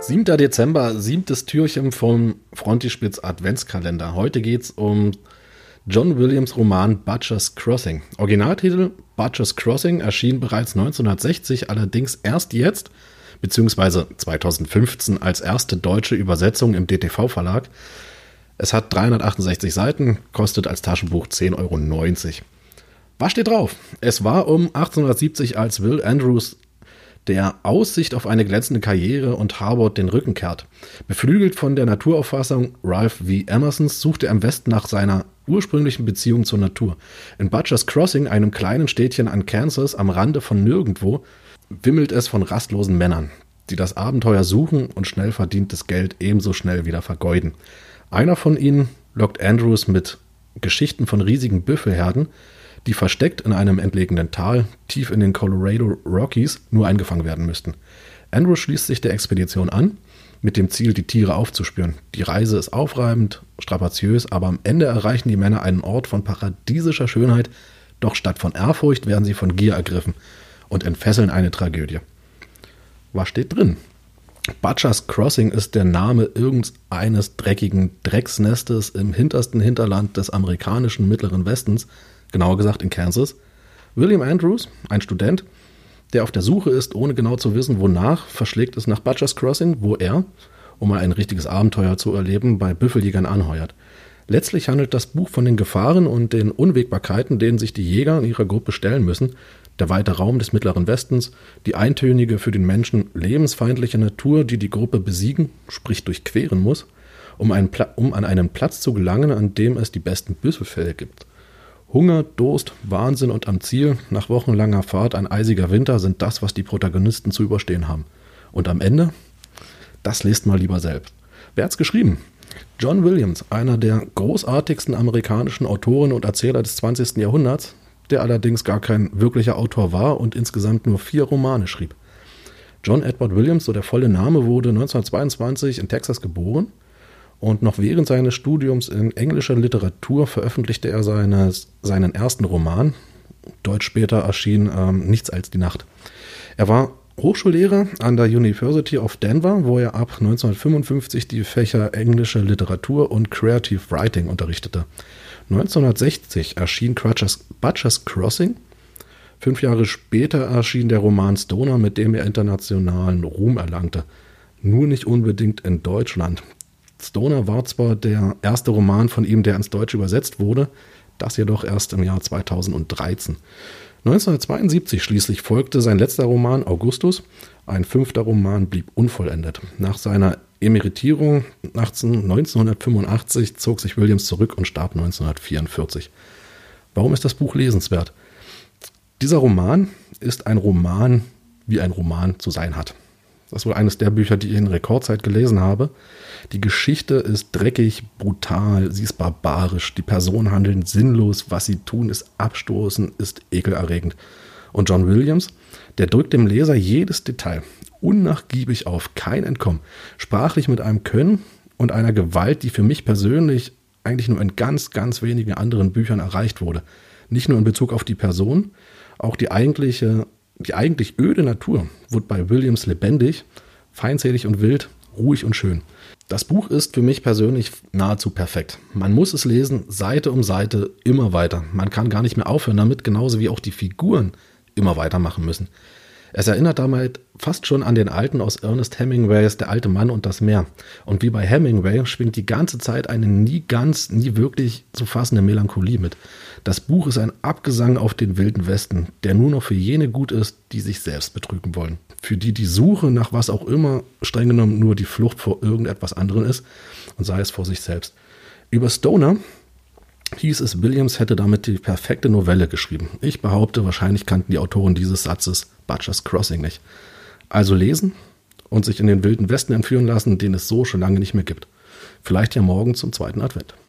Siebter Dezember, siebtes Türchen vom Frontispitz Adventskalender. Heute geht's um John Williams Roman Butcher's Crossing. Originaltitel Butcher's Crossing erschien bereits 1960, allerdings erst jetzt, beziehungsweise 2015 als erste deutsche Übersetzung im DTV Verlag. Es hat 368 Seiten, kostet als Taschenbuch 10,90 Euro. Was steht drauf? Es war um 1870, als Will Andrews der Aussicht auf eine glänzende Karriere und Harvard den Rücken kehrt. Beflügelt von der Naturauffassung Ralph V. Emersons sucht er im Westen nach seiner ursprünglichen Beziehung zur Natur. In Butcher's Crossing, einem kleinen Städtchen an Kansas am Rande von nirgendwo, wimmelt es von rastlosen Männern, die das Abenteuer suchen und schnell verdientes Geld ebenso schnell wieder vergeuden. Einer von ihnen lockt Andrews mit Geschichten von riesigen Büffelherden, die versteckt in einem entlegenen Tal tief in den Colorado Rockies nur eingefangen werden müssten. Andrews schließt sich der Expedition an, mit dem Ziel, die Tiere aufzuspüren. Die Reise ist aufreibend, strapaziös, aber am Ende erreichen die Männer einen Ort von paradiesischer Schönheit, doch statt von Ehrfurcht werden sie von Gier ergriffen und entfesseln eine Tragödie. Was steht drin? Butchers Crossing ist der Name irgendeines dreckigen Drecksnestes im hintersten Hinterland des amerikanischen Mittleren Westens, genauer gesagt in Kansas. William Andrews, ein Student, der auf der Suche ist, ohne genau zu wissen, wonach, verschlägt es nach Butchers Crossing, wo er, um mal ein richtiges Abenteuer zu erleben, bei Büffeljägern anheuert. Letztlich handelt das Buch von den Gefahren und den Unwägbarkeiten, denen sich die Jäger in ihrer Gruppe stellen müssen, der weite Raum des Mittleren Westens, die eintönige, für den Menschen lebensfeindliche Natur, die die Gruppe besiegen, sprich durchqueren muss, um, um an einen Platz zu gelangen, an dem es die besten Büffelfälle gibt. Hunger, Durst, Wahnsinn und am Ziel, nach wochenlanger Fahrt ein eisiger Winter sind das, was die Protagonisten zu überstehen haben. Und am Ende? Das lest mal lieber selbst. Wer hat's geschrieben? John Williams, einer der großartigsten amerikanischen Autoren und Erzähler des 20. Jahrhunderts, der allerdings gar kein wirklicher Autor war und insgesamt nur vier Romane schrieb. John Edward Williams, so der volle Name, wurde 1922 in Texas geboren und noch während seines Studiums in englischer Literatur veröffentlichte er seines, seinen ersten Roman. Deutsch später erschien ähm, Nichts als die Nacht. Er war Hochschullehrer an der University of Denver, wo er ab 1955 die Fächer englische Literatur und Creative Writing unterrichtete. 1960 erschien Crutchers, Butcher's Crossing. Fünf Jahre später erschien der Roman Stoner, mit dem er internationalen Ruhm erlangte. Nur nicht unbedingt in Deutschland. Stoner war zwar der erste Roman von ihm, der ins Deutsche übersetzt wurde, das jedoch erst im Jahr 2013. 1972 schließlich folgte sein letzter Roman Augustus. Ein fünfter Roman blieb unvollendet. Nach seiner Emeritierung 1985 zog sich Williams zurück und starb 1944. Warum ist das Buch lesenswert? Dieser Roman ist ein Roman, wie ein Roman zu sein hat. Das ist wohl eines der Bücher, die ich in Rekordzeit gelesen habe. Die Geschichte ist dreckig, brutal, sie ist barbarisch, die Personen handeln sinnlos, was sie tun, ist abstoßend, ist ekelerregend. Und John Williams, der drückt dem Leser jedes Detail unnachgiebig auf, kein Entkommen. Sprachlich mit einem Können und einer Gewalt, die für mich persönlich eigentlich nur in ganz, ganz wenigen anderen Büchern erreicht wurde. Nicht nur in Bezug auf die Person, auch die eigentliche, die eigentlich öde Natur wird bei Williams lebendig, feindselig und wild, ruhig und schön. Das Buch ist für mich persönlich nahezu perfekt. Man muss es lesen, Seite um Seite, immer weiter. Man kann gar nicht mehr aufhören damit, genauso wie auch die Figuren immer weitermachen müssen. Es erinnert damit fast schon an den alten aus Ernest Hemingways Der alte Mann und das Meer. Und wie bei Hemingway schwingt die ganze Zeit eine nie ganz, nie wirklich zu fassende Melancholie mit. Das Buch ist ein Abgesang auf den wilden Westen, der nur noch für jene gut ist, die sich selbst betrügen wollen. Für die die Suche nach was auch immer streng genommen nur die Flucht vor irgendetwas anderem ist und sei es vor sich selbst. Über Stoner hieß es, Williams hätte damit die perfekte Novelle geschrieben. Ich behaupte, wahrscheinlich kannten die Autoren dieses Satzes Butcher's Crossing nicht. Also lesen und sich in den wilden Westen entführen lassen, den es so schon lange nicht mehr gibt. Vielleicht ja morgen zum zweiten Advent.